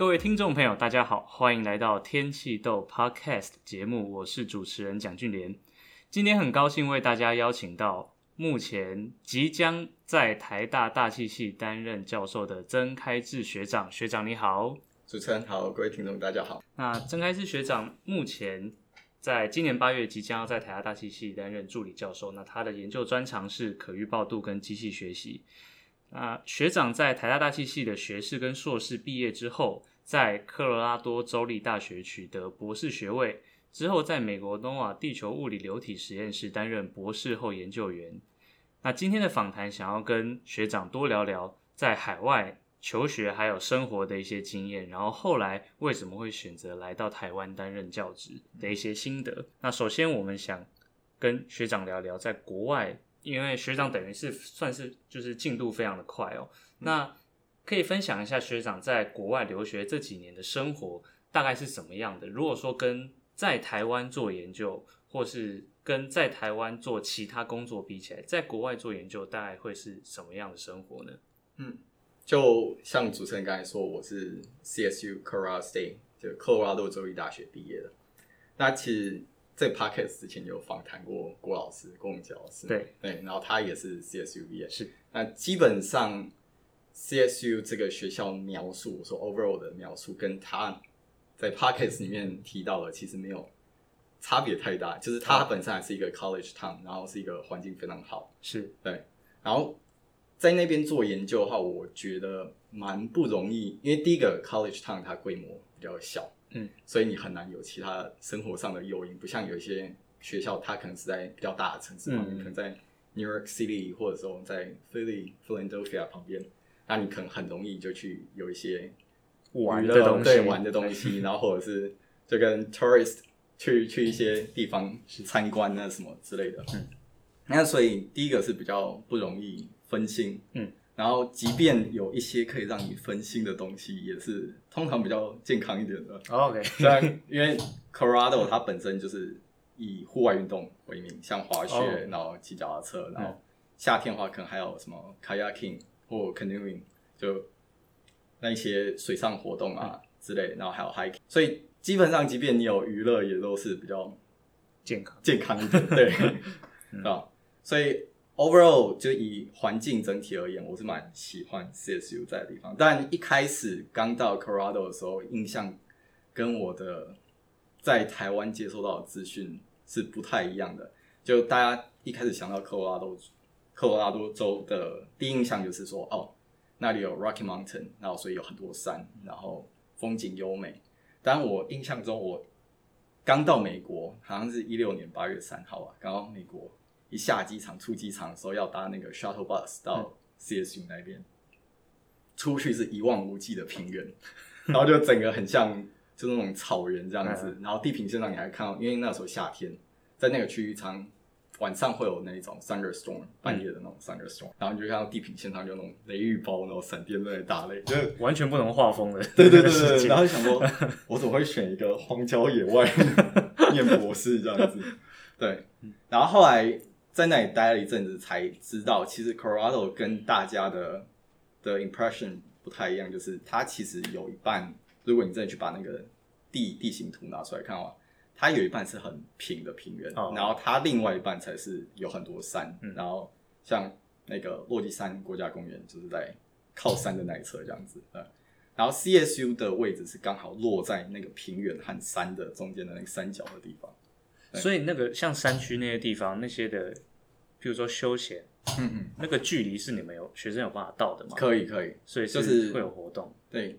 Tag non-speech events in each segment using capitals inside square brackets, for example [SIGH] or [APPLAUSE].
各位听众朋友，大家好，欢迎来到天气豆 Podcast 节目，我是主持人蒋俊莲。今天很高兴为大家邀请到目前即将在台大大气系担任教授的曾开志学长，学长你好。主持人好，各位听众大家好。那曾开志学长目前在今年八月即将要在台大大气系担任助理教授，那他的研究专长是可预报度跟机器学习。那学长在台大大气系的学士跟硕士毕业之后，在科罗拉多州立大学取得博士学位之后，在美国诺瓦地球物理流体实验室担任博士后研究员。那今天的访谈想要跟学长多聊聊在海外求学还有生活的一些经验，然后后来为什么会选择来到台湾担任教职的一些心得。那首先我们想跟学长聊聊在国外，因为学长等于是算是就是进度非常的快哦。那可以分享一下学长在国外留学这几年的生活大概是什么样的？如果说跟在台湾做研究，或是跟在台湾做其他工作比起来，在国外做研究大概会是什么样的生活呢？嗯，就像主持人刚才说，我是 CSU Colorado State 就科罗拉多州立大学毕业的。那其实，在 Podcast 之前有访谈过郭老师，郭永杰老师，对对，然后他也是 CSU 毕业，是。那基本上。CSU 这个学校描述，我说 overall 的描述，跟他在 Podcast 里面提到的其实没有差别太大，就是它本身还是一个 college town，然后是一个环境非常好，是对。然后在那边做研究的话，我觉得蛮不容易，因为第一个 college town 它规模比较小，嗯，所以你很难有其他生活上的诱因，不像有一些学校，它可能是在比较大的城市旁边，嗯、可能在 New York City 或者说在 Philly、Philadelphia 旁边。那你可能很容易就去有一些玩的东西，对，玩的东西，然后或者是就跟 tourist 去去一些地方去参观啊什么之类的。嗯，那所以第一个是比较不容易分心，嗯，然后即便有一些可以让你分心的东西，也是通常比较健康一点的。OK，[LAUGHS] 虽然因为 Colorado 它本身就是以户外运动为名，像滑雪，然后骑脚踏车，然后夏天的话可能还有什么 kayaking。或 canoeing 就那一些水上活动啊之类，然后还有 hiking，所以基本上即便你有娱乐，也都是比较健康健康一点，对，[LAUGHS] 啊、嗯，所以 overall 就以环境整体而言，我是蛮喜欢 CSU 在的地方。但一开始刚到 Colorado 的时候，印象跟我的在台湾接收到的资讯是不太一样的。就大家一开始想到 Colorado。科罗拉多州的第一印象就是说，哦，那里有 Rocky Mountain，然后所以有很多山，然后风景优美。但我印象中，我刚到美国，好像是一六年八月三号啊，刚到美国一下机场出机场的时候，要搭那个 shuttle bus 到 CSU 那边，出去是一望无际的平原，[LAUGHS] 然后就整个很像就那种草原这样子，然后地平线上你还看到，因为那时候夏天，在那个区域常。晚上会有那一种 thunderstorm，半夜的那种 thunderstorm，、嗯、然后你就看到地平线上就那种雷雨包，然后闪电在打雷，就完全不能画风的。[LAUGHS] 对对对对，然后想说，我怎么会选一个荒郊野外念博士这样子？[LAUGHS] 对，然后后来在那里待了一阵子，才知道其实 Colorado 跟大家的的 impression 不太一样，就是它其实有一半，如果你真的去把那个地地形图拿出来看的话。它有一半是很平的平原，oh. 然后它另外一半才是有很多山，嗯、然后像那个落基山国家公园就是在靠山的那一侧这样子，然后 CSU 的位置是刚好落在那个平原和山的中间的那个山脚的地方，所以那个像山区那些地方那些的，比如说休闲，嗯嗯，那个距离是你们有学生有办法到的吗？可以可以，所以就是会有活动。对，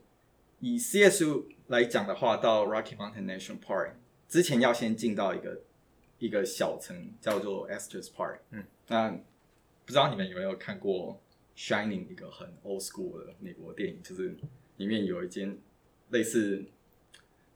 以 CSU 来讲的话，到 Rocky Mountain National Park。之前要先进到一个一个小城叫做 Esters Park，嗯，那不知道你们有没有看过《Shining》一个很 old school 的美国电影，就是里面有一间类似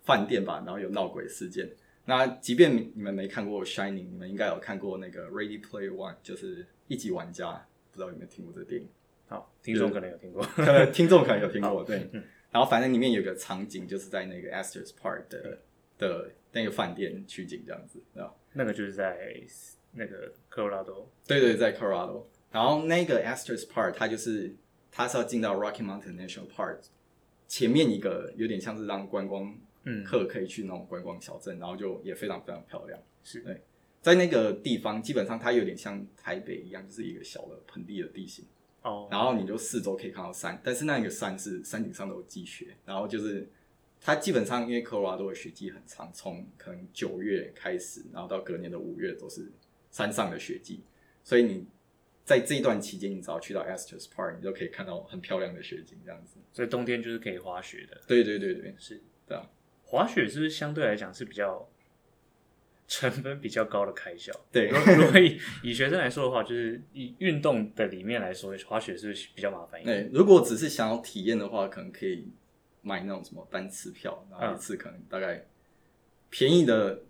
饭店吧，然后有闹鬼事件。那即便你们没看过《Shining》，你们应该有看过那个《Ready Player One》，就是一级玩家，不知道有没有听过这个电影？好，听众可能有听过，听众可能有听过，[LAUGHS] 对。嗯、然后反正里面有个场景，就是在那个 Esters Park 的的。那个饭店取景这样子，对吧？那个就是在那个科罗拉多，对对，在科罗拉多。然后那个 Estes Park，它就是它是要进到 Rocky Mountain National Park 前面一个有点像是让观光客可以去那种观光小镇，嗯、然后就也非常非常漂亮。是对，在那个地方基本上它有点像台北一样，就是一个小的盆地的地形。哦，然后你就四周可以看到山，但是那个山是山顶上都有积雪，然后就是它基本上因为科罗拉多的雪季很长，从可能九月开始，然后到隔年的五月都是山上的雪季，所以你在这一段期间，你只要去到 Estes Park，你就可以看到很漂亮的雪景这样子。所以冬天就是可以滑雪的。对对对对，是，对啊。滑雪是不是相对来讲是比较？成本比较高的开销，对。如果以以学生来说的话，就是以运动的里面来说，滑雪是不是比较麻烦一点？对，如果只是想要体验的话，可能可以买那种什么单次票，然后一次可能大概便宜的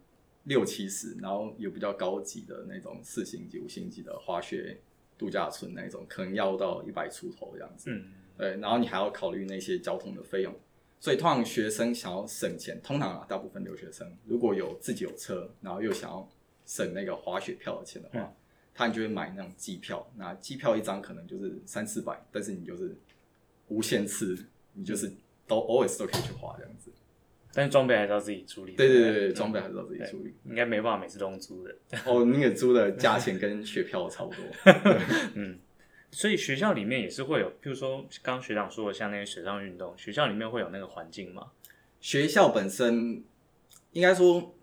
六七十，然后有比较高级的那种四星级、五星级的滑雪度假村那种，可能要到一百出头这样子。嗯，对，然后你还要考虑那些交通的费用。所以，通常学生想要省钱，通常啊，大部分留学生如果有自己有车，然后又想要省那个滑雪票的钱的话，嗯、他就会买那种机票。那机票一张可能就是三四百，但是你就是无限次，你就是都 always 都可以去滑这样子。但是装备还是要自己处理。对对对对，装备还是要自己处理。应该没办法每次都用租的。哦，那个租的价钱跟学票差不多。[LAUGHS] 嗯。所以学校里面也是会有，譬如说刚刚学长说的，像那些水上运动，学校里面会有那个环境吗？学校本身应该说，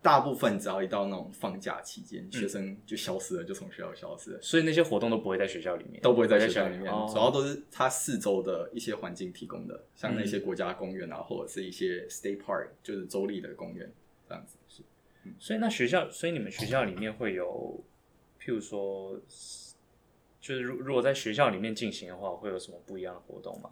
大部分只要一到那种放假期间，嗯、学生就消失了，就从学校消失了。所以那些活动都不会在学校里面，都不会在学校里面，哦、主要都是它四周的一些环境提供的，像那些国家公园啊，嗯、或者是一些 state park，就是州立的公园这样子。是，嗯、所以那学校，所以你们学校里面会有，譬如说。就是如如果在学校里面进行的话，会有什么不一样的活动吗？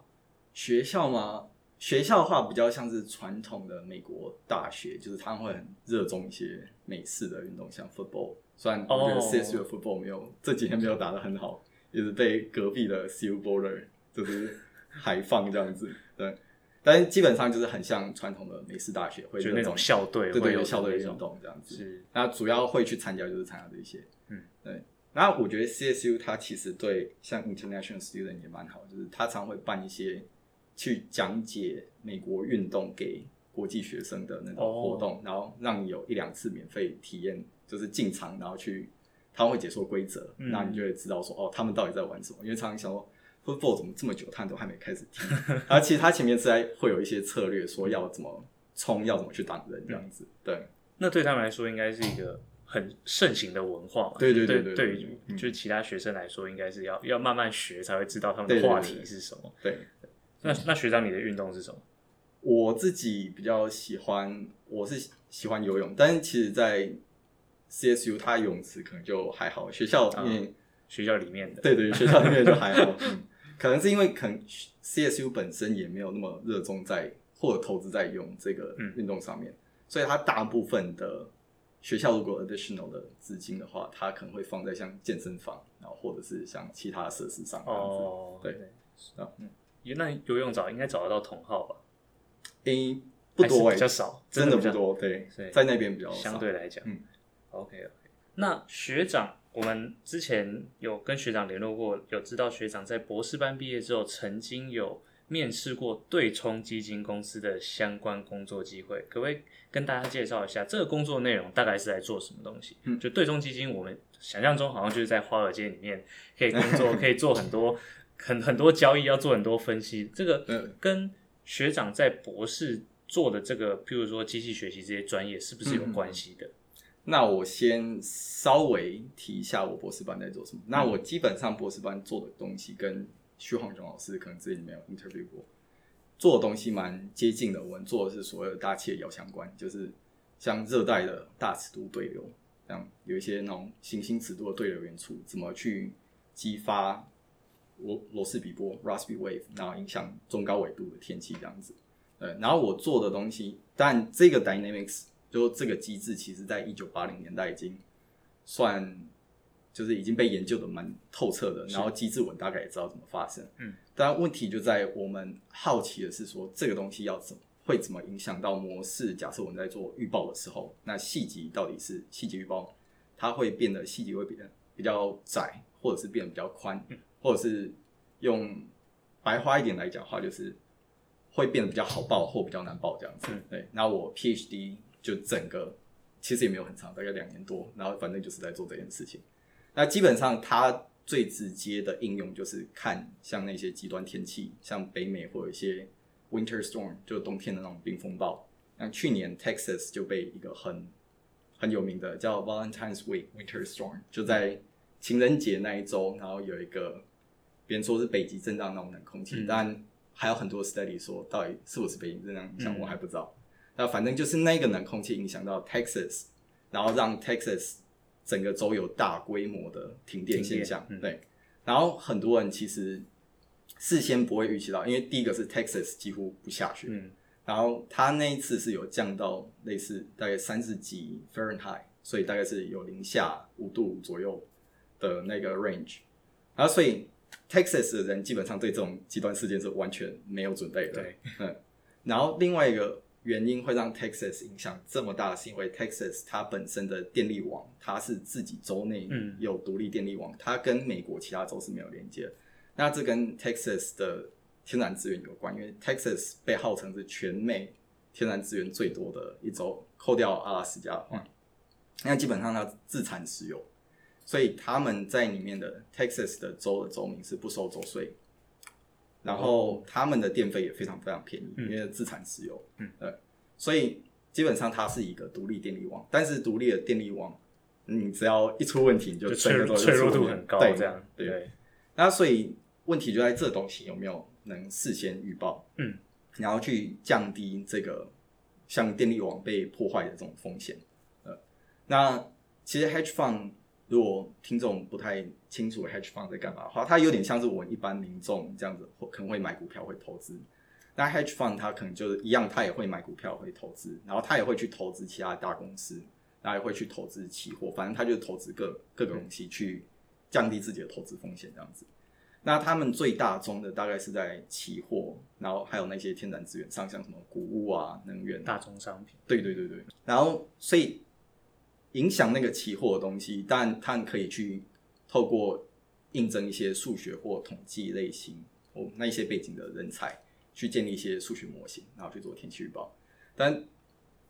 学校吗？学校的话比较像是传统的美国大学，就是他们会很热衷一些美式的运动，像 football。虽然我觉得 CSU 的 football 没有、oh. 这几天没有打得很好，也是被隔壁的 CU Boulder 就是海放这样子。对，但是基本上就是很像传统的美式大学，会就那种校队，对对，有校队运动这样子。是，那主要会去参加就是参加这些。嗯，对。那我觉得 CSU 它其实对像 international student 也蛮好，就是它常会办一些去讲解美国运动给国际学生的那种活动，oh. 然后让你有一两次免费体验，就是进场然后去，他会解说规则，嗯、那你就会知道说哦，他们到底在玩什么。因为常常想说 football 怎么这么久，他们都还没开始踢，[LAUGHS] 而其实他前面是在会有一些策略，说要怎么冲，要怎么去挡人这样子。对，那对他们来说应该是一个。很盛行的文化嘛，对对对对，对于就是其他学生来说，应该是要要慢慢学才会知道他们的话题是什么。对，那那学长你的运动是什么？我自己比较喜欢，我是喜欢游泳，但是其实，在 CSU 它游泳池可能就还好，学校里面学校里面的，对对，学校里面就还好，[LAUGHS] 嗯，可能是因为可能 CSU 本身也没有那么热衷在或者投资在游泳这个运动上面，所以它大部分的。学校如果 additional 的资金的话，它可能会放在像健身房，然后或者是像其他设施上。哦，对，啊，嗯，那游泳找应该找得到同号吧？诶，不多，比较少，真的不多。对，在那边比较相对来讲，嗯，OK OK。那学长，我们之前有跟学长联络过，有知道学长在博士班毕业之后，曾经有面试过对冲基金公司的相关工作机会，可不可以？跟大家介绍一下这个工作内容大概是在做什么东西？嗯，就对冲基金，我们想象中好像就是在华尔街里面可以工作，[LAUGHS] 可以做很多很很多交易，要做很多分析。这个跟学长在博士做的这个，譬如说机器学习这些专业，是不是有关系的？那我先稍微提一下我博士班在做什么。那我基本上博士班做的东西跟徐晃雄老师可能之前没有 interview 过。做的东西蛮接近的，我们做的是所谓的大气的遥相关，就是像热带的大尺度对流，这样有一些那种行星尺度的对流元素，怎么去激发罗罗氏比波 （Rossby wave），然后影响中高纬度的天气这样子。对，然后我做的东西，但这个 dynamics 就这个机制，其实在一九八零年代已经算。就是已经被研究的蛮透彻的，然后机制我大概也知道怎么发生。嗯，但问题就在我们好奇的是说，这个东西要怎么会怎么影响到模式？假设我们在做预报的时候，那细节到底是细节预报，它会变得细节会变得比较窄，或者是变得比较宽，或者是用白话一点来讲的话，就是会变得比较好报或比较难报这样子。嗯、对，那我 PhD 就整个其实也没有很长，大概两年多，然后反正就是在做这件事情。那基本上它最直接的应用就是看像那些极端天气，像北美或者一些 Winter Storm，就冬天的那种冰风暴。像去年 Texas 就被一个很很有名的叫 Valentine's Week Winter Storm，就在情人节那一周，然后有一个别人说是北极震荡那种冷空气，嗯、但还有很多 study 说到底是不是北极震荡，像我还不知道。嗯、那反正就是那个冷空气影响到 Texas，然后让 Texas 整个州有大规模的停电现象。嗯、对，然后很多人其实事先不会预期到，因为第一个是 Texas 几乎不下雪，嗯、然后它那一次是有降到类似大概三十几 Fahrenheit，所以大概是有零下五度左右的那个 range，然后所以。Texas 的人基本上对这种极端事件是完全没有准备的。对，嗯，然后另外一个原因会让 Texas 影响这么大，是因为 Texas 它本身的电力网，它是自己州内有独立电力网，嗯、它跟美国其他州是没有连接的。那这跟 Texas 的天然资源有关，因为 Texas 被号称是全美天然资源最多的一州，扣掉阿拉斯加的话，那基本上它自产石油。所以他们在里面的 Texas 的州的州民是不收州税，然后他们的电费也非常非常便宜，因为自产石油。嗯，对，所以基本上它是一个独立电力网，但是独立的电力网，你只要一出问题，你就脆弱脆弱度很高，这样对。对，那所以问题就在这东西有没有能事先预报，嗯，然后去降低这个像电力网被破坏的这种风险。呃，那其实 Hedge Fund。如果听众不太清楚 hedge fund 在干嘛的话，它有点像是我们一般民众这样子，可能会买股票会投资。那 hedge fund 它可能就是一样，它也会买股票会投资，然后它也会去投资其他大公司，然后也会去投资期货，反正它就是投资各各个东西去降低自己的投资风险这样子。那他们最大宗的大概是在期货，然后还有那些天然资源上，像什么谷物啊、能源、大宗商品。对对对对，然后所以。影响那个期货的东西，但他可以去透过印证一些数学或统计类型哦那一些背景的人才，去建立一些数学模型，然后去做天气预报。但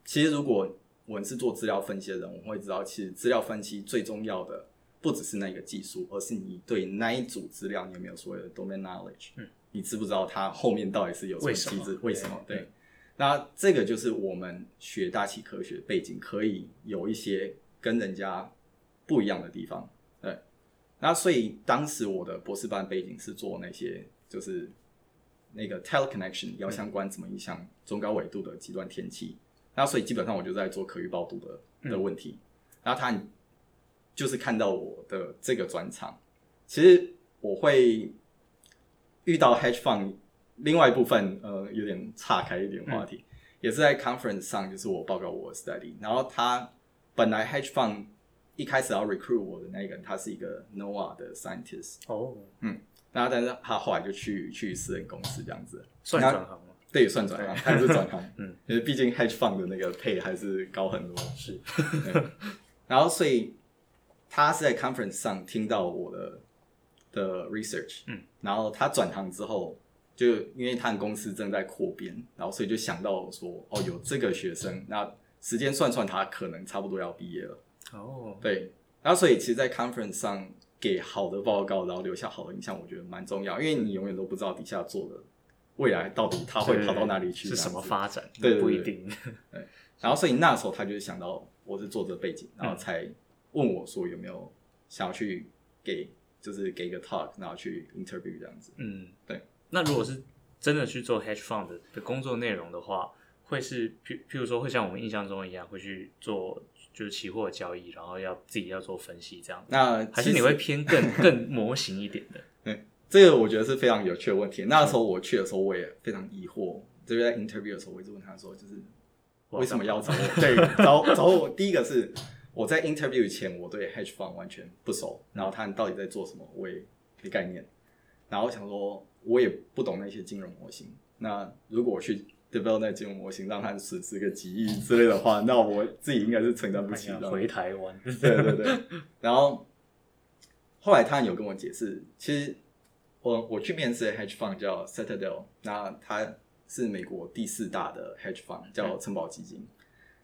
其实如果我们是做资料分析的人，我们会知道，其实资料分析最重要的不只是那个技术，而是你对那一组资料你有没有所谓的 domain knowledge，嗯，你知不知道它后面到底是有什么机制？为什么？对。那这个就是我们学大气科学背景可以有一些跟人家不一样的地方，对。那所以当时我的博士班背景是做那些就是那个 teleconnection 遥相关怎么影响中高纬度的极端天气。那所以基本上我就在做可预报度的的问题。然后他就是看到我的这个专长，其实我会遇到 hedge fund。另外一部分，呃，有点岔开一点话题，嗯、也是在 conference 上，就是我报告我的 study，然后他本来 hedge fund 一开始要 recruit 我的那个人，他是一个 NOAA 的 scientist，哦，嗯，然后但是他后来就去去私人公司这样子，算转行吗？对，算转行，他也是转行，[LAUGHS] 嗯，因为毕竟 hedge fund 的那个 pay 还是高很多，是，然后所以他是在 conference 上听到我的的 research，嗯，然后他转行之后。就因为他们公司正在扩编，然后所以就想到说，哦，有这个学生，那时间算算，他可能差不多要毕业了。哦，对，然后所以其实，在 conference 上给好的报告，然后留下好的印象，我觉得蛮重要，因为你永远都不知道底下做的未来到底他会跑到哪里去，是什么发展，对，不一定。[LAUGHS] 对，然后所以那时候他就想到我是做这背景，然后才问我说有没有想要去给，就是给一个 talk，然后去 interview 这样子。嗯，对。那如果是真的去做 hedge fund 的工作内容的话，会是譬譬如说会像我们印象中一样，会去做就是期货交易，然后要自己要做分析这样。那还是你会偏更 [LAUGHS] 更模型一点的？对，这个我觉得是非常有趣的问题。那时候我去的时候，我也非常疑惑。这边在 interview 的时候，我一直问他说，就是为什么要找我？对，找找我。第一个是我在 interview 前，我对 hedge fund 完全不熟，然后他们到底在做什么，我也没概念。然后我想说。我也不懂那些金融模型。那如果我去 develop 那金融模型，让它损失个几亿之类的话，那我自己应该是承担不起的。回台湾，对对对。然后后来他有跟我解释，其实我我去面试的 hedge fund 叫 Citadel，那他是美国第四大的 hedge fund，叫城堡基金。嗯、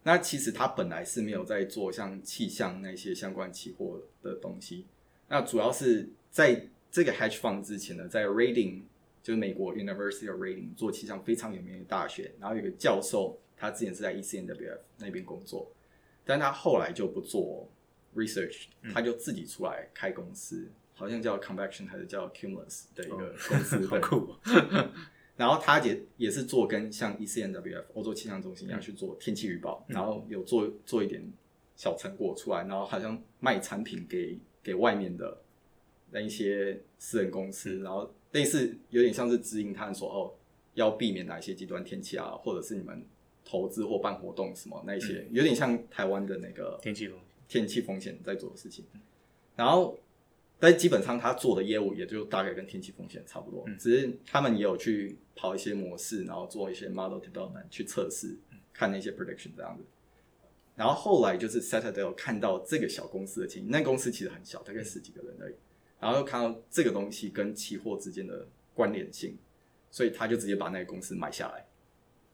那其实它本来是没有在做像气象那些相关期货的东西。那主要是在这个 hedge fund 之前呢，在 Reading 就是美国 University of Reading 做气象非常有名的大学，然后有个教授，他之前是在 ECNWF 那边工作，但他后来就不做 research，他就自己出来开公司。嗯好像叫 Convection 还是叫 Cumulus 的一个公司，[LAUGHS] 哦、好酷。[LAUGHS] 然后他也也是做跟像 ECNWF 欧洲气象中心一样去做天气预报，嗯、然后有做做一点小成果出来，然后好像卖产品给给外面的那一些私人公司，嗯、然后类似有点像是指引他们说哦，要避免哪一些极端天气啊，或者是你们投资或办活动什么那一些，嗯、有点像台湾的那个天气风天气风险在做的事情，然后。但基本上他做的业务也就大概跟天气风险差不多，嗯、只是他们也有去跑一些模式，然后做一些 model development 去测试，看那些 prediction 这样子。然后后来就是 Citadel 看到这个小公司的情形，那公司其实很小，大概十几个人而已。然后又看到这个东西跟期货之间的关联性，所以他就直接把那个公司买下来。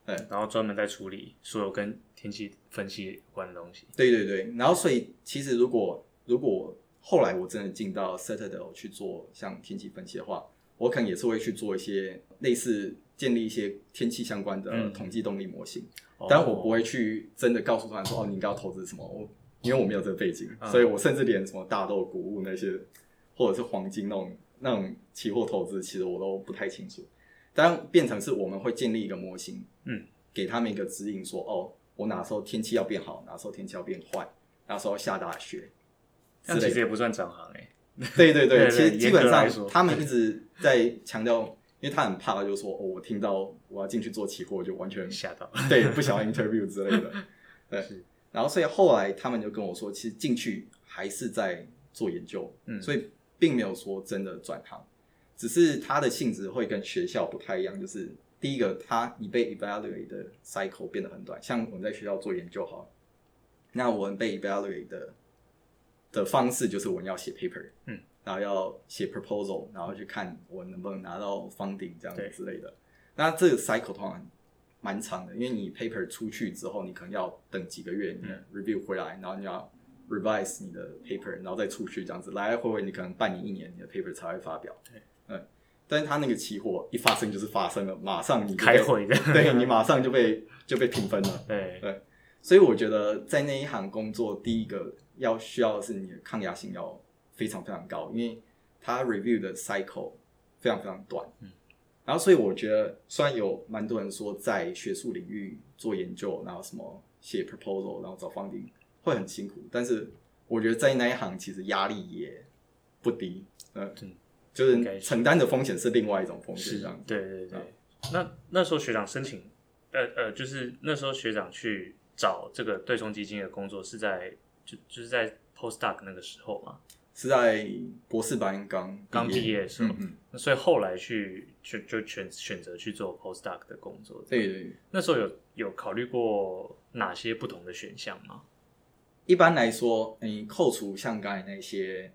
对，然后专门在处理所有跟天气分析有关的东西。对对对，然后所以其实如果如果后来我真的进到 Citadel 去做像天气分析的话，我可能也是会去做一些类似建立一些天气相关的统计动力模型，嗯、但我不会去真的告诉他们说哦，你应该要投资什么，我因为我没有这个背景，嗯、所以我甚至连什么大豆、谷物那些，或者是黄金那种那种期货投资，其实我都不太清楚。但变成是我们会建立一个模型，嗯，给他们一个指引说，说哦，我哪时候天气要变好，哪时候天气要变坏，哪时候要下大雪。这其实也不算转行哎，对对对，[LAUGHS] 其实基本上他们一直在强调，因为他很怕，就说哦，我听到我要进去做期货，就完全吓到，[LAUGHS] 对，不想要 interview 之类的，[LAUGHS] 对。然后所以后来他们就跟我说，其实进去还是在做研究，嗯，所以并没有说真的转行，只是它的性质会跟学校不太一样，就是第一个，它你被 evaluate 的 cycle 变得很短，像我们在学校做研究哈，那我们被 evaluate 的。的方式就是我们要写 paper，嗯，然后要写 proposal，然后去看我能不能拿到 funding 这样子之类的。那这个 cycle 通常蛮长的，因为你 paper 出去之后，你可能要等几个月，你的 review 回来，然后你要 revise 你的 paper，然后再出去这样子，来来回回你可能半年一年，你的 paper 才会发表。对，嗯，但是他那个期货一发生就是发生了，马上你开会的，[LAUGHS] 对，你马上就被就被评分了。对对，所以我觉得在那一行工作，第一个。要需要的是你的抗压性要非常非常高，因为它 review 的 cycle 非常非常短。嗯，然后所以我觉得，虽然有蛮多人说在学术领域做研究，然后什么写 proposal，然后找 funding 会很辛苦，但是我觉得在那一行其实压力也不低。嗯，嗯就是承担的风险是另外一种风险，这样。对对对。嗯、那那时候学长申请，呃呃，就是那时候学长去找这个对冲基金的工作是在。就就是在 postdoc 那个时候嘛，是在博士班刚刚毕业的时候，嗯嗯，所以后来去就就选选择去做 postdoc 的工作。对对对，那时候有有考虑过哪些不同的选项吗？一般来说，你扣除像刚才那些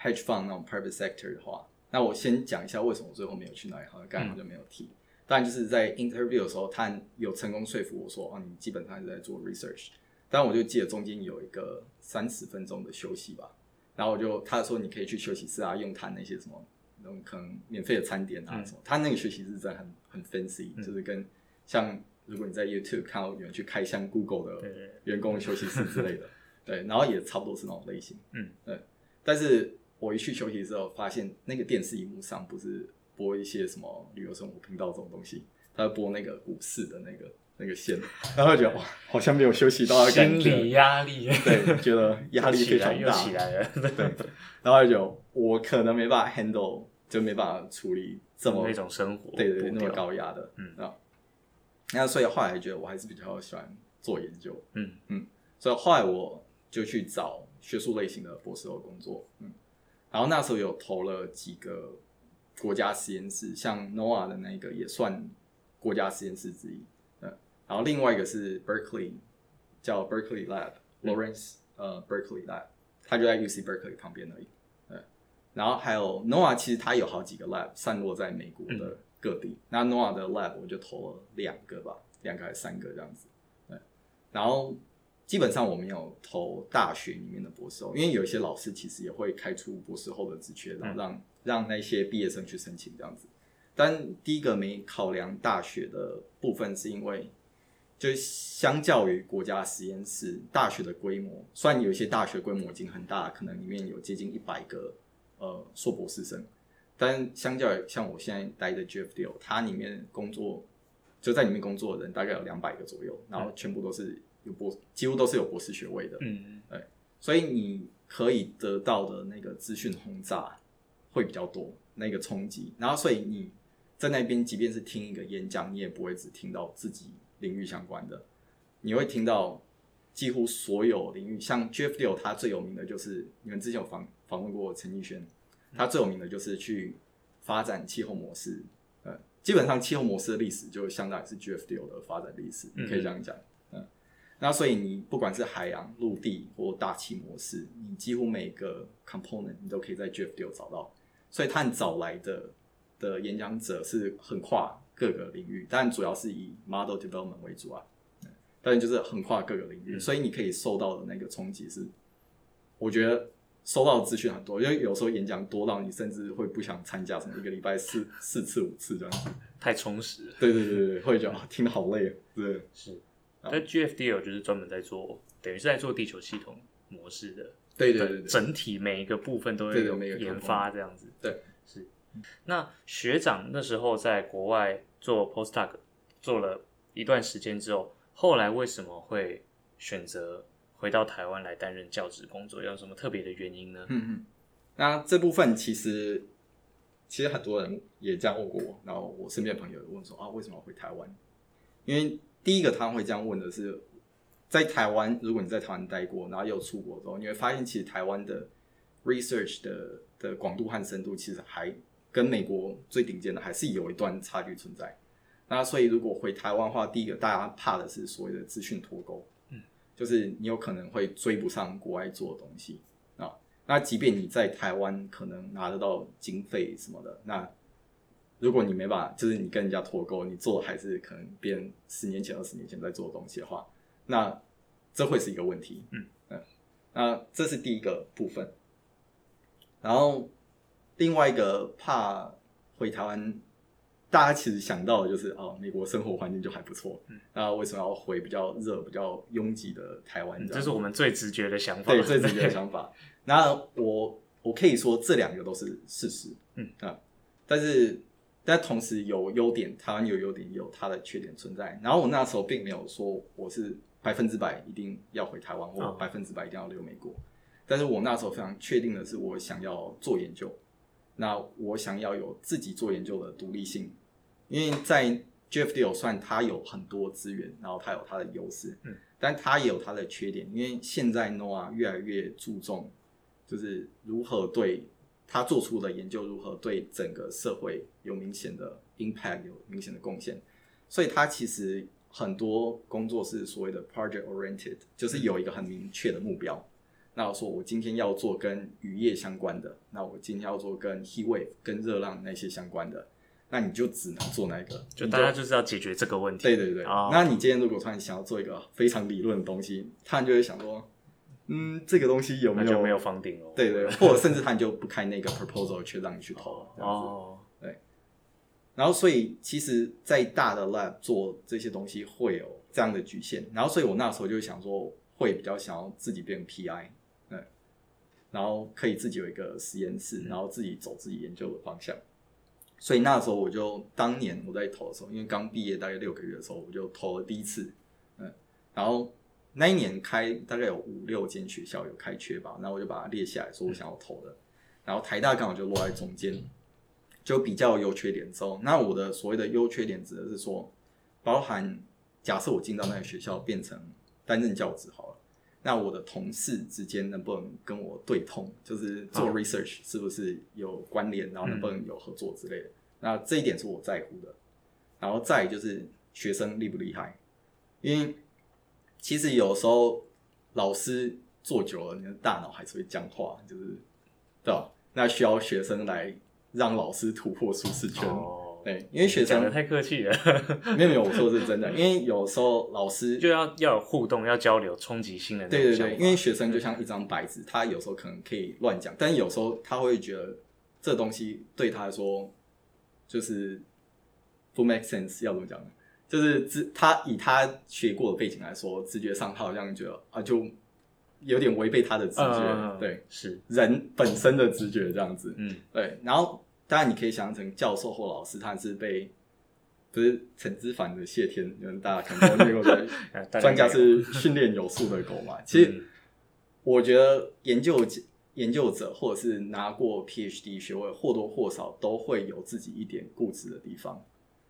hedge fund 那种 private sector 的话，那我先讲一下为什么最后没有去那一行，刚才我就没有提。当然、嗯、就是在 interview 的时候，他有成功说服我说，哦，你基本上是在做 research。但我就记得中间有一个三十分钟的休息吧，然后我就他说你可以去休息室啊，用他那些什么那种可能免费的餐点啊什么，嗯、他那个休息室真的很很 fancy，、嗯、就是跟像如果你在 YouTube 看到有人去开箱 Google 的员工休息室之类的，对，[LAUGHS] 对，然后也差不多是那种类型，嗯，对。但是我一去休息的时候，发现那个电视荧幕上不是播一些什么旅游生活频道这种东西，他播那个股市的那个。那个线，[LAUGHS] 然后觉得哇，好像没有休息到的感觉，心理压力，[LAUGHS] 对，觉得压力非常大，又起来了，对，然后就我可能没办法 handle，就没办法处理这么那种生活，对对对，那么高压的，嗯。啊，那所以后来觉得我还是比较喜欢做研究，嗯嗯，所以后来我就去找学术类型的博士后工作，嗯，然后那时候有投了几个国家实验室，像 NOAA 的那个也算国家实验室之一。然后另外一个是 Berkeley，叫 Berkeley Lab，Lawrence、嗯、呃 Berkeley Lab，它就在 UC Berkeley 旁边而已。然后还有 NOAA，其实它有好几个 lab 散落在美国的各地。那 NOAA 的 lab 我就投了两个吧，两个还是三个这样子。对，然后基本上我没有投大学里面的博士后，因为有一些老师其实也会开出博士后的职缺，然后让、嗯、让那些毕业生去申请这样子。但第一个没考量大学的部分，是因为就相较于国家实验室，大学的规模，虽然有一些大学规模已经很大，可能里面有接近一百个呃硕博士生，但相较于像我现在待的 GFDL，它里面工作就在里面工作的人大概有两百个左右，然后全部都是有博，几乎都是有博士学位的，嗯，对，所以你可以得到的那个资讯轰炸会比较多，那个冲击，然后所以你。在那边，即便是听一个演讲，你也不会只听到自己领域相关的，你会听到几乎所有领域。像 GFDL，他最有名的就是你们之前有访访问过陈奕迅，他最有名的就是去发展气候模式。呃，基本上气候模式的历史就相当于是 GFDL 的发展历史，你可以这样讲。嗯，那所以你不管是海洋、陆地或大气模式，你几乎每个 component 你都可以在 GFDL 找到。所以他很早来的。的演讲者是很跨各个领域，但主要是以 model development 为主啊。但是就是横跨各个领域，嗯、所以你可以受到的那个冲击是，我觉得收到的资讯很多，因为有时候演讲多到你甚至会不想参加，什么一个礼拜四 [LAUGHS] 四次五次这样子，太充实了。对对对对，会觉得听得好累。对，是。那 GFDL 就是专门在做，等于是在做地球系统模式的。对对对对，整体每一个部分都会有研发这样子。对，是。那学长那时候在国外做 postdoc 做了一段时间之后，后来为什么会选择回到台湾来担任教职工作？有什么特别的原因呢？嗯嗯，那这部分其实其实很多人也这样问过我，然后我身边的朋友也问说啊，为什么要回台湾？因为第一个他会这样问的是，在台湾，如果你在台湾待过，然后又出国之后，你会发现其实台湾的 research 的的广度和深度其实还。跟美国最顶尖的还是有一段差距存在，那所以如果回台湾的话，第一个大家怕的是所谓的资讯脱钩，就是你有可能会追不上国外做的东西啊。那即便你在台湾可能拿得到经费什么的，那如果你没办法，就是你跟人家脱钩，你做的还是可能别人十年前、二十年前在做的东西的话，那这会是一个问题，嗯嗯，那这是第一个部分，然后。另外一个怕回台湾，大家其实想到的就是哦，美国生活环境就还不错，嗯，那为什么要回比较热、比较拥挤的台湾？这是我们最直觉的想法，对，最直觉的想法。那我我可以说这两个都是事实，嗯。啊，但是但同时有优点，台湾有优点，有它的缺点存在。然后我那时候并没有说我是百分之百一定要回台湾，或百分之百一定要留美国，但是我那时候非常确定的是，我想要做研究。那我想要有自己做研究的独立性，因为在 GFDL 算它有很多资源，然后它有它的优势，嗯，但它也有它的缺点，因为现在 NOAA 越来越注重，就是如何对他做出的研究如何对整个社会有明显的 impact，有明显的贡献，所以它其实很多工作是所谓的 project oriented，就是有一个很明确的目标。那我说我今天要做跟渔业相关的，那我今天要做跟 heat wave 跟热浪那些相关的，那你就只能做那个，就大家就是要解决这个问题。对对对。Oh. 那你今天如果突然想要做一个非常理论的东西，他就会想说，嗯，这个东西有没有没有 funding 哦？对，对对，[LAUGHS] 或者甚至他就不开那个 proposal 去让你去投。哦。Oh. 对。然后，所以其实，在大的 lab 做这些东西会有这样的局限。然后，所以我那时候就想说，会比较想要自己变 PI。然后可以自己有一个实验室，然后自己走自己研究的方向。所以那时候我就当年我在投的时候，因为刚毕业大概六个月的时候，我就投了第一次。嗯，然后那一年开大概有五六间学校有开缺吧，然后我就把它列下来，说我想要投的。然后台大刚好就落在中间，就比较优缺点之后，那我的所谓的优缺点指的是说，包含假设我进到那个学校变成担任教职好了。那我的同事之间能不能跟我对通，就是做 research 是不是有关联，然后能不能有合作之类的？那这一点是我在乎的。然后再就是学生厉不厉害，因为其实有时候老师做久了，你的大脑还是会僵化，就是对吧？那需要学生来让老师突破舒适圈。哦，对，因为学生讲的太客气了，[LAUGHS] 没有没有，我说的是真的，因为有时候老师就要要有互动，要交流，冲击性的。对对对，因为学生就像一张白纸，他有时候可能可以乱讲，但有时候他会觉得这东西对他来说就是不 make sense，要怎么讲呢？就是直他以他学过的背景来说，直觉上他好像觉得啊，就有点违背他的直觉，嗯、对，是人本身的直觉这样子，嗯，对，然后。当然，你可以想象成教授或老师，他是被不是陈之凡的谢天，因为大家可能都听过的 [LAUGHS] 专家是训练有素的狗嘛。[LAUGHS] 其实，我觉得研究研究者或者是拿过 PhD 学位，或多或少都会有自己一点固执的地方。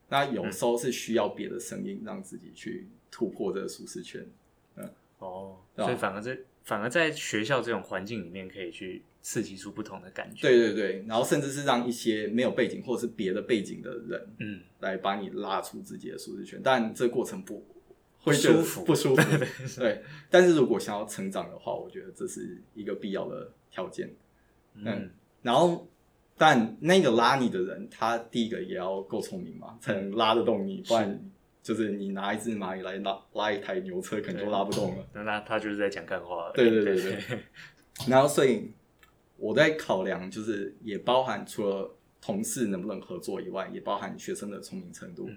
那有时候是需要别的声音，让自己去突破这个舒适圈。嗯，哦，所以反而在反而在学校这种环境里面，可以去。刺激出不同的感觉，对对对，然后甚至是让一些没有背景或者是别的背景的人，嗯，来把你拉出自己的舒适圈，但这个过程不会舒服，不舒服，[LAUGHS] 对。但是如果想要成长的话，我觉得这是一个必要的条件，嗯。嗯然后，但那个拉你的人，他第一个也要够聪明嘛，才能拉得动你，不然就是你拿一只蚂蚁来拉拉一台牛车，可能都拉不动了。那他就是在讲干话。对对对对。对然后，所以。我在考量，就是也包含除了同事能不能合作以外，也包含学生的聪明程度，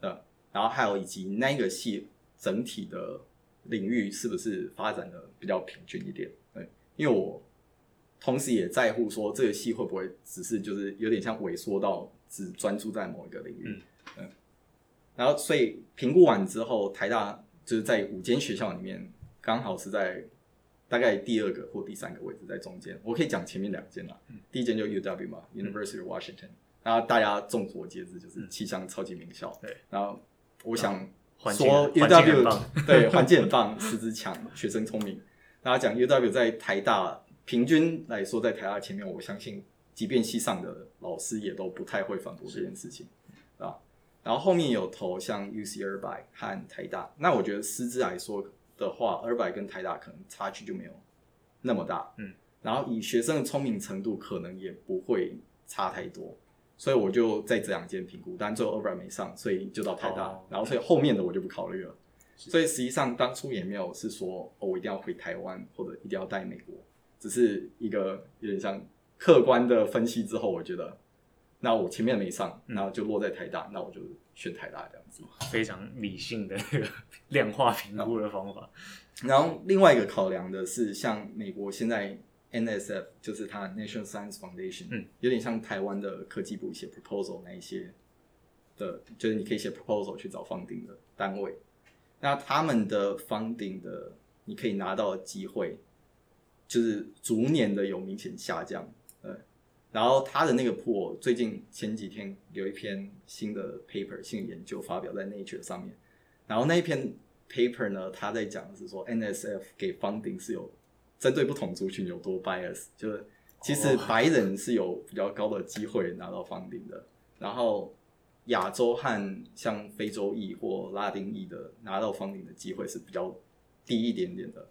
嗯，然后还有以及那个系整体的领域是不是发展的比较平均一点，对，因为我同时也在乎说这个系会不会只是就是有点像萎缩到只专注在某一个领域，嗯，然后所以评估完之后，台大就是在五间学校里面刚好是在。大概第二个或第三个位置在中间，我可以讲前面两间啦。嗯、第一间就 UW 嘛、嗯、University of Washington，然后大家众所皆知就是气象超级名校。对、嗯，然后我想说 UW 对环境很棒，师资强，学生聪明。大家讲 UW 在台大平均来说，在台大前面，我相信即便系上的老师也都不太会反驳这件事情啊。然后后面有投像 UC Irvine 和台大，那我觉得师资来说。的话，二百跟台大可能差距就没有那么大，嗯，然后以学生的聪明程度，可能也不会差太多，所以我就在这两间评估，但最后二百没上，所以就到台大，哦、然后所以后面的我就不考虑了，所以实际上当初也没有是说哦，我一定要回台湾或者一定要待美国，只是一个有点像客观的分析之后，我觉得那我前面没上，然后就落在台大，嗯、那我就。选台大这样子，非常理性的那个量化评估的方法。然后另外一个考量的是，像美国现在 NSF 就是它 National Science Foundation，嗯，有点像台湾的科技部写 proposal 那一些的，就是你可以写 proposal 去找 funding 的单位。那他们的 funding 的，你可以拿到的机会，就是逐年的有明显下降。然后他的那个 pool 最近前几天有一篇新的 paper 新的研究发表在 Nature 上面，然后那一篇 paper 呢，他在讲的是说 NSF 给 funding 是有针对不同族群有多 bias，就是其实白人是有比较高的机会拿到 funding 的，然后亚洲和像非洲裔或拉丁裔的拿到 funding 的机会是比较低一点点的。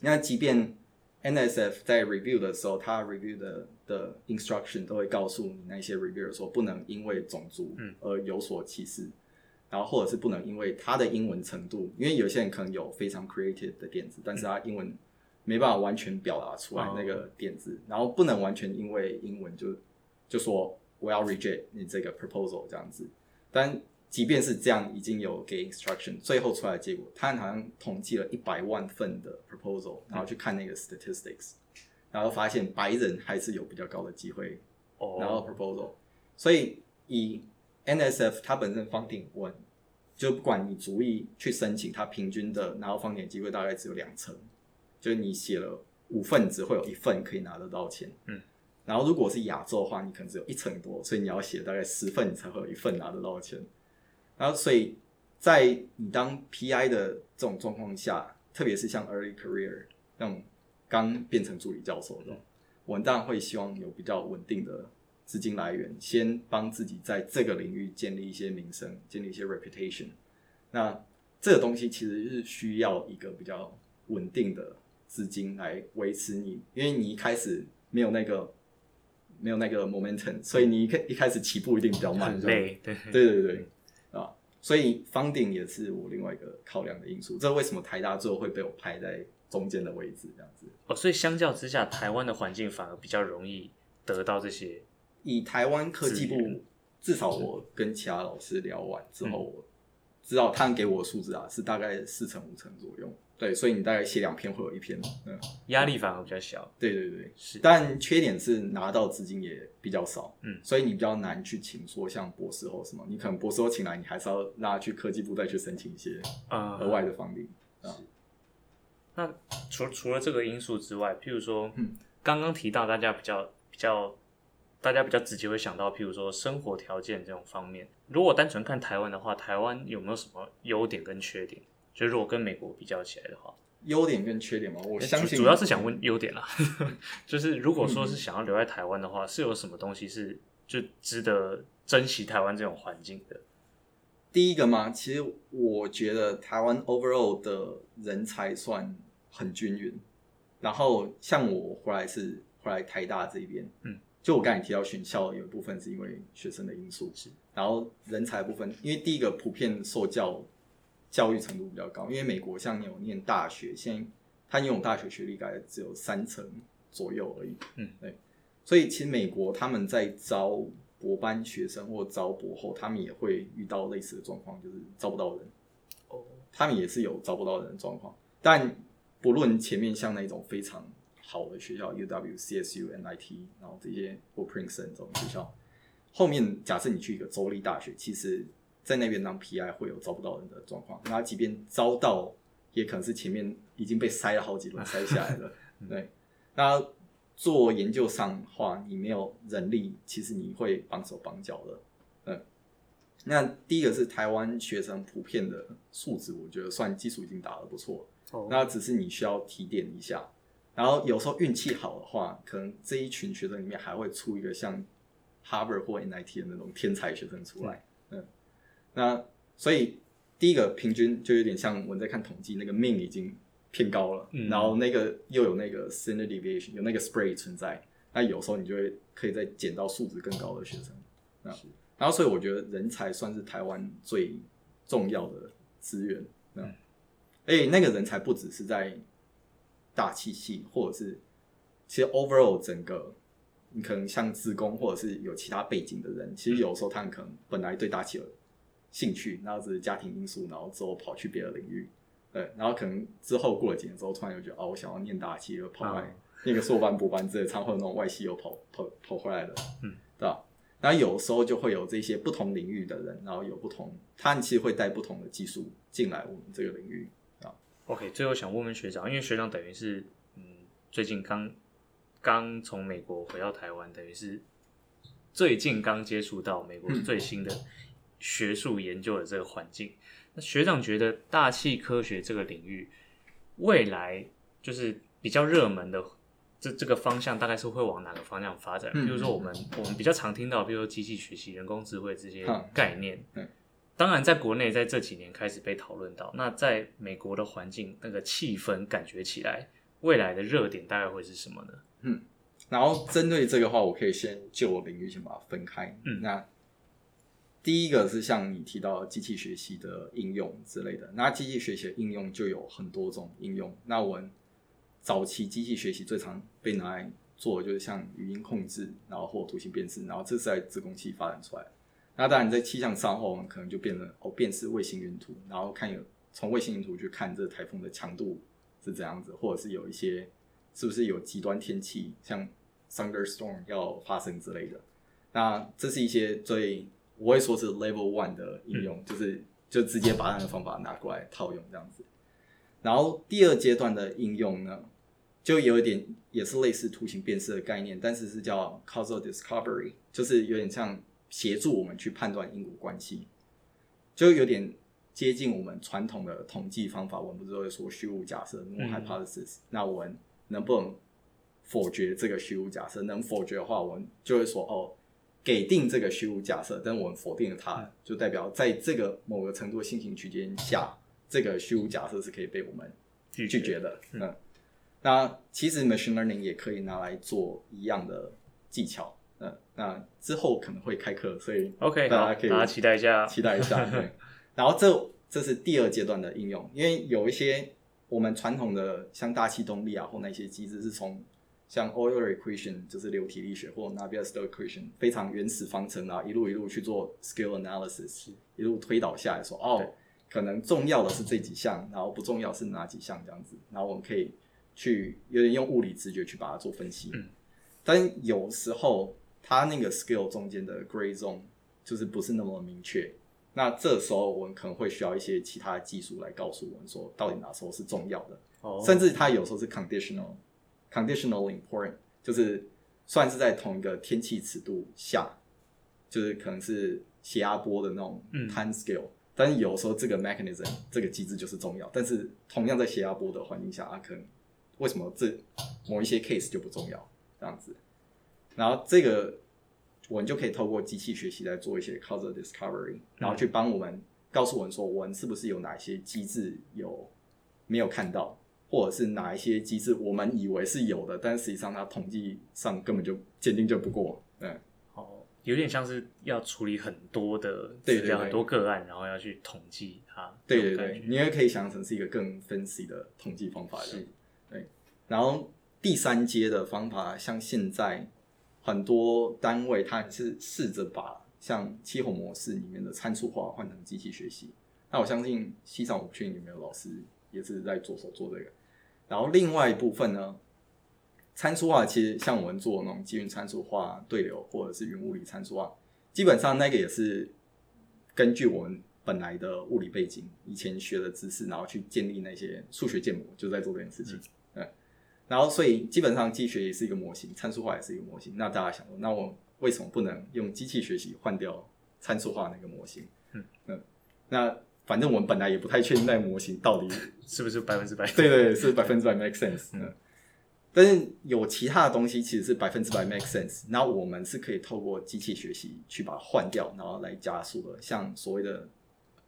那即便 NSF 在 review 的时候，他 review 的的 instruction 都会告诉你那些 reviewer 说，不能因为种族而有所歧视，嗯、然后或者是不能因为他的英文程度，因为有些人可能有非常 creative 的点子，但是他英文没办法完全表达出来那个点子，哦、然后不能完全因为英文就就说我要 reject 你这个 proposal 这样子。但即便是这样，已经有给 instruction，最后出来的结果，他好像统计了一百万份的 proposal，然后去看那个 statistics。然后发现白人还是有比较高的机会拿到 proposal，所以以 NSF 它本身 funding 稳，就不管你逐一去申请，它平均的拿到 funding 机会大概只有两成，就是你写了五份只会有一份可以拿得到钱。嗯，然后如果是亚洲的话，你可能只有一成多，所以你要写大概十份你才会有一份拿得到钱。然后所以在你当 PI 的这种状况下，特别是像 early career 那种。刚变成助理教授的，我们当然会希望有比较稳定的资金来源，先帮自己在这个领域建立一些名声，建立一些 reputation。那这个东西其实是需要一个比较稳定的资金来维持你，因为你一开始没有那个没有那个 momentum，所以你一开一开始起步一定比较慢，对对对对，啊，所以 funding 也是我另外一个考量的因素。这为什么台大最后会被我排在中间的位置这样子？哦，所以相较之下，台湾的环境反而比较容易得到这些。以台湾科技部，至少我跟其他老师聊完之后，我知道他们给我的数字啊是大概四成五成左右。对，所以你大概写两篇会有一篇，嗯，压力反而比较小。对对对，是。但缺点是拿到资金也比较少，嗯，所以你比较难去请说像博士后什么，你可能博士后请来，你还是要让他去科技部再去申请一些额外的 funding。是。那除除了这个因素之外，譬如说，嗯，刚刚提到大家比较比较，大家比较直接会想到，譬如说生活条件这种方面，如果单纯看台湾的话，台湾有没有什么优点跟缺点？就如果跟美国比较起来的话，优点跟缺点嘛，我相信主要是想问优点啦。[LAUGHS] 就是如果说是想要留在台湾的话，嗯、是有什么东西是就值得珍惜台湾这种环境的？第一个嘛，其实我觉得台湾 overall 的人才算很均匀。然后像我回来是回来台大这边，嗯，就我刚才提到选校有一部分是因为学生的因素，是。然后人才部分，因为第一个普遍受教。教育程度比较高，因为美国像你有念大学，现在他拥有大学学历大概只有三成左右而已。嗯，对，所以其实美国他们在招博班学生或招博后，他们也会遇到类似的状况，就是招不到人。哦，他们也是有招不到人的状况。但不论前面像那种非常好的学校，UW、CSU、NIT，然后这些或 Princeton 这种学校，后面假设你去一个州立大学，其实。在那边当 PI 会有招不到人的状况，那即便招到，也可能是前面已经被筛了好几轮 [LAUGHS] 筛下来了。对，那做研究上的话，你没有人力，其实你会绑手绑脚的。嗯，那第一个是台湾学生普遍的素质，我觉得算基础已经打得不错。Oh. 那只是你需要提点一下，然后有时候运气好的话，可能这一群学生里面还会出一个像 Harvard 或 NIT 的那种天才学生出来。那所以第一个平均就有点像我们在看统计，那个 mean 已经偏高了，嗯、然后那个又有那个 standard deviation，有那个 spread 存在，那有时候你就会可以再捡到素质更高的学生。那然后所以我觉得人才算是台湾最重要的资源。那哎，那个人才不只是在大气系，或者是其实 overall 整个，你可能像自工或者是有其他背景的人，其实有时候他们可能本来对大气有兴趣，然后是家庭因素，然后之后跑去别的领域，对，然后可能之后过了几年之后，突然又觉得哦，我想要念大气，又跑来 [LAUGHS] 那个硕班、博班之类，常会有那种外系又跑跑跑回来的，嗯，对吧？然后有时候就会有这些不同领域的人，然后有不同，他们其实会带不同的技术进来我们这个领域啊。OK，最后想问问学长，因为学长等于是嗯，最近刚刚从美国回到台湾，等于是最近刚接触到美国最新的。学术研究的这个环境，那学长觉得大气科学这个领域未来就是比较热门的这这个方向，大概是会往哪个方向发展？比如说我们我们比较常听到，比如说机器学习、人工智慧这些概念。当然在国内在这几年开始被讨论到。那在美国的环境，那个气氛感觉起来，未来的热点大概会是什么呢？嗯，然后针对这个话，我可以先就我领域先把它分开。嗯，那。第一个是像你提到机器学习的应用之类的，那机器学习的应用就有很多种应用。那我们早期机器学习最常被拿来做的就是像语音控制，然后或图形辨识，然后这是在资工器发展出来。那当然在气象上后，我们可能就变成哦，辨识卫星云图，然后看有从卫星云图去看这个台风的强度是怎样子，或者是有一些是不是有极端天气，像 thunderstorm 要发生之类的。那这是一些最我会说是 level one 的应用，嗯、就是就直接把那个方法拿过来套用这样子。然后第二阶段的应用呢，就有一点也是类似图形辨识的概念，但是是叫 causal discovery，就是有点像协助我们去判断因果关系，就有点接近我们传统的统计方法。我们不是会说虚无假设 null hypothesis，那我们能不能否决这个虚无假设？能否决的话，我们就会说哦。给定这个虚无假设，但我们否定了它，就代表在这个某个程度的线性区间下，这个虚无假设是可以被我们拒绝的。嗯，那其实 machine learning 也可以拿来做一样的技巧。嗯，那之后可能会开课，所以 OK，大家可以大家期待一下，期待一下。对，然后这这是第二阶段的应用，因为有一些我们传统的像大气动力啊或那些机制是从像 Euler equation 就是流体力学或 Navier-Stokes equation 非常原始方程啊，一路一路去做 scale analysis，一路推导下来说哦，可能重要的是这几项，然后不重要是哪几项这样子，然后我们可以去有点用物理直觉去把它做分析。嗯，但有时候它那个 scale 中间的 gray zone 就是不是那么明确，那这时候我们可能会需要一些其他的技术来告诉我们说，到底哪时候是重要的，哦，甚至它有时候是 conditional。Conditional important 就是算是在同一个天气尺度下，就是可能是斜压波的那种 time scale，嗯，但是有时候这个 mechanism 这个机制就是重要，但是同样在斜压波的环境下，它可能为什么这某一些 case 就不重要这样子，然后这个我们就可以透过机器学习来做一些 causal discovery，然后去帮我们告诉我们说，我们是不是有哪些机制有没有看到。或者是哪一些机制，我们以为是有的，但实际上它统计上根本就鉴定就不过。嗯，哦，有点像是要处理很多的对对很多个案，然后要去统计它。对对对，你也可以想成是一个更分析的统计方法。是，对。然后第三阶的方法，像现在很多单位，它是试着把像气候模式里面的参数化换成机器学习。那我相信系上我不确定有没有老师也是在着手做这个。然后另外一部分呢，参数化其实像我们做那种基云参数化对流，或者是云物理参数化，基本上那个也是根据我们本来的物理背景、以前学的知识，然后去建立那些数学建模，就在做这件事情。然后所以基本上机器学也是一个模型，参数化也是一个模型。那大家想说，那我为什么不能用机器学习换掉参数化那个模型？嗯嗯，那。反正我们本来也不太确定那模型到底是不是百分之百，对对，是百分之百 make sense。嗯，但是有其他的东西其实是百分之百 make sense，那我们是可以透过机器学习去把它换掉，然后来加速的。像所谓的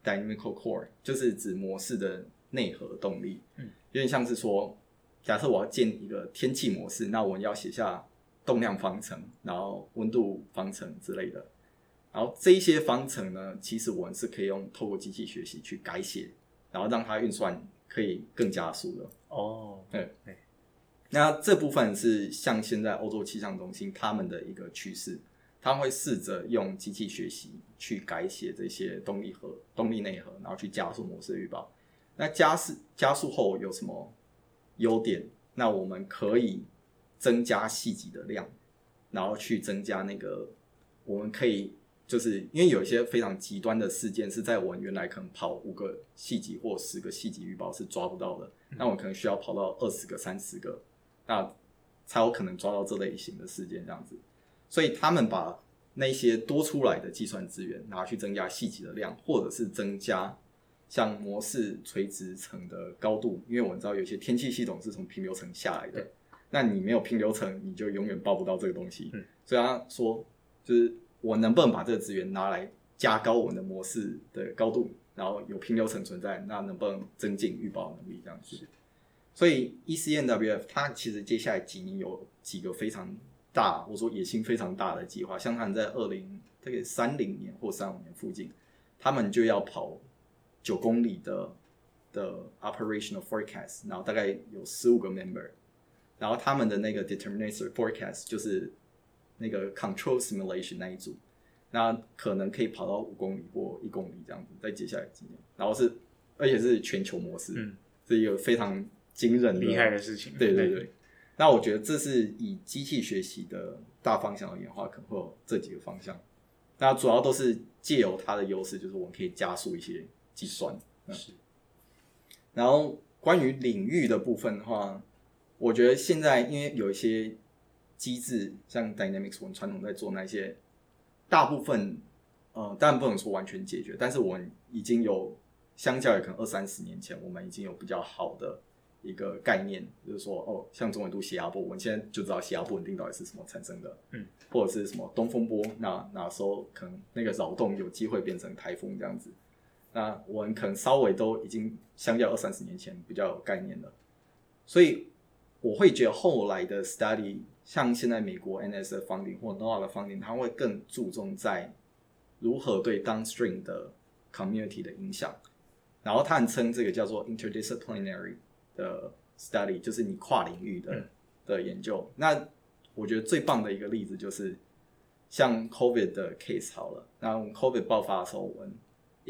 dynamical core，就是指模式的内核动力。嗯，有点像是说，假设我要建一个天气模式，那我们要写下动量方程，然后温度方程之类的。然后这一些方程呢，其实我们是可以用透过机器学习去改写，然后让它运算可以更加速的。哦，对对。那这部分是像现在欧洲气象中心他们的一个趋势，他们会试着用机器学习去改写这些动力核、动力内核，然后去加速模式预报。那加速加速后有什么优点？那我们可以增加细节的量，然后去增加那个我们可以。就是因为有一些非常极端的事件是在我们原来可能跑五个细节或十个细节预报是抓不到的，那我可能需要跑到二十个、三十个，那才有可能抓到这类型的事件这样子。所以他们把那些多出来的计算资源拿去增加细节的量，或者是增加像模式垂直层的高度，因为我们知道有些天气系统是从平流层下来的，那你没有平流层，你就永远报不到这个东西。所以他说就是。我能不能把这个资源拿来加高我们的模式的高度，然后有平流层存在，那能不能增进预报能力这样子？所以 ECNWF 它其实接下来几年有几个非常大，我说野心非常大的计划，像他们在二零这个三零年或三五年附近，他们就要跑九公里的的 operational forecast，然后大概有十五个 member，然后他们的那个 deterministic forecast 就是。那个 control simulation 那一组，那可能可以跑到五公里或一公里这样子，在接下来几年，然后是而且是全球模式，嗯，是一个非常惊人厉害的事情。对对对，对，那我觉得这是以机器学习的大方向而言的话，可能会有这几个方向。那主要都是借由它的优势，就是我们可以加速一些计算。是。然后关于领域的部分的话，我觉得现在因为有一些。机制像 Dynamics，我们传统在做那些，大部分，呃，当然不能说完全解决，但是我们已经有相较于可能二三十年前，我们已经有比较好的一个概念，就是说，哦，像中纬度斜压波，我们现在就知道斜压不稳定到底是什么产生的，嗯，或者是什么东风波，那哪时候可能那个扰动有机会变成台风这样子，那我们可能稍微都已经相较二三十年前比较有概念了，所以我会觉得后来的 study。像现在美国 NSF funding 或 NOAA 的 funding，它会更注重在如何对 downstream 的 community 的影响，然后他们称这个叫做 interdisciplinary 的 study，就是你跨领域的、嗯、的研究。那我觉得最棒的一个例子就是像 COVID 的 case 好了，那我们 COVID 爆发的时候，我们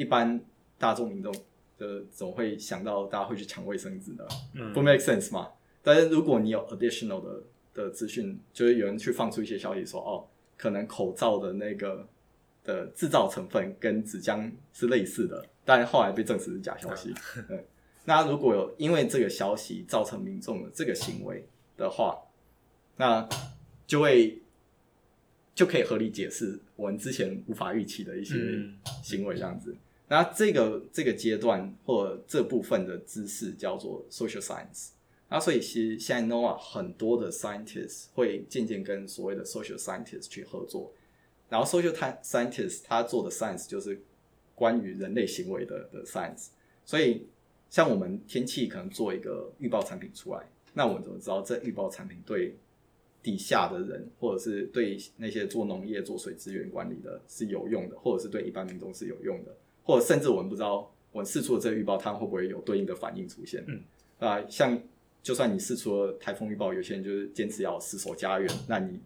一般大众民众的总会想到大家会去抢卫生纸的，嗯、不 make sense 嘛？但是如果你有 additional 的的资讯，就是有人去放出一些消息说，哦，可能口罩的那个的制造成分跟纸浆是类似的，但后来被证实是假消息。[LAUGHS] 嗯，那如果有因为这个消息造成民众的这个行为的话，那就会就可以合理解释我们之前无法预期的一些行为这样子。嗯、那这个这个阶段或这部分的知识叫做 social science。那所以其实现在 NOAA 很多的 scientists 会渐渐跟所谓的 social scientists 去合作，然后 social scientist 他做的 science 就是关于人类行为的的 science。所以像我们天气可能做一个预报产品出来，那我们怎么知道这预报产品对底下的人，或者是对那些做农业、做水资源管理的是有用的，或者是对一般民众是有用的，或者甚至我们不知道我们释出的这个预报，它会不会有对应的反应出现？嗯，啊、呃，像。就算你试出了台风预报，有些人就是坚持要死守家园，那你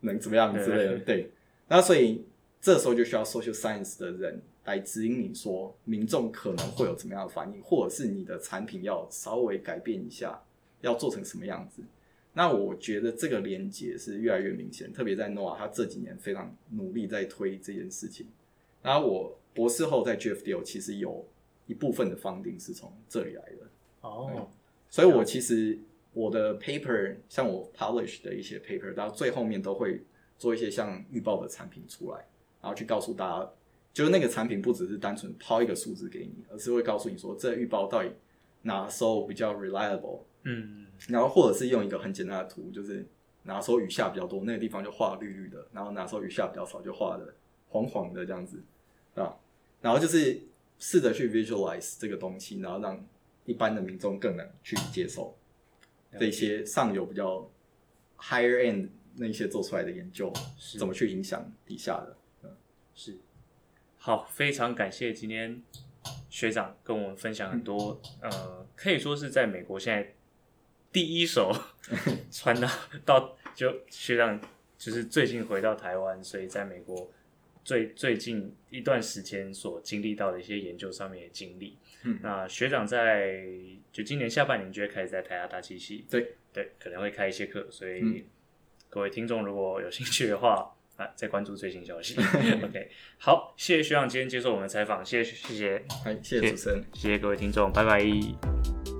能怎么样之类的？对，那所以这时候就需要 social science 的人来指引你说，民众可能会有怎么样的反应，或者是你的产品要稍微改变一下，要做成什么样子。那我觉得这个连接是越来越明显，特别在 NOAA，他这几年非常努力在推这件事情。然后我博士后在 Jeff Deal 其实有一部分的 funding 是从这里来的。哦。所以，我其实我的 paper，像我 publish 的一些 paper，到最后面都会做一些像预报的产品出来，然后去告诉大家，就是那个产品不只是单纯抛一个数字给你，而是会告诉你说，这个预报到底哪时候比较 reliable，嗯，然后或者是用一个很简单的图，就是哪时候雨下比较多，那个地方就画绿绿的，然后哪时候雨下比较少，就画的黄黄的这样子，啊，然后就是试着去 visualize 这个东西，然后让。一般的民众更能去接受这些上游比较 higher end 那些做出来的研究，是怎么去影响底下的？嗯，是。好，非常感谢今天学长跟我们分享很多，嗯、呃，可以说是在美国现在第一手 [LAUGHS] 传到到就学长就是最近回到台湾，所以在美国。最最近一段时间所经历到的一些研究上面的经历，嗯，那学长在就今年下半年就会开始在台大大气系，对。对，可能会开一些课，所以各位听众如果有兴趣的话啊，再关注最新消息。[LAUGHS] OK，好，谢谢学长今天接受我们的采访，谢谢谢谢，谢谢主持人，谢谢各位听众，拜拜。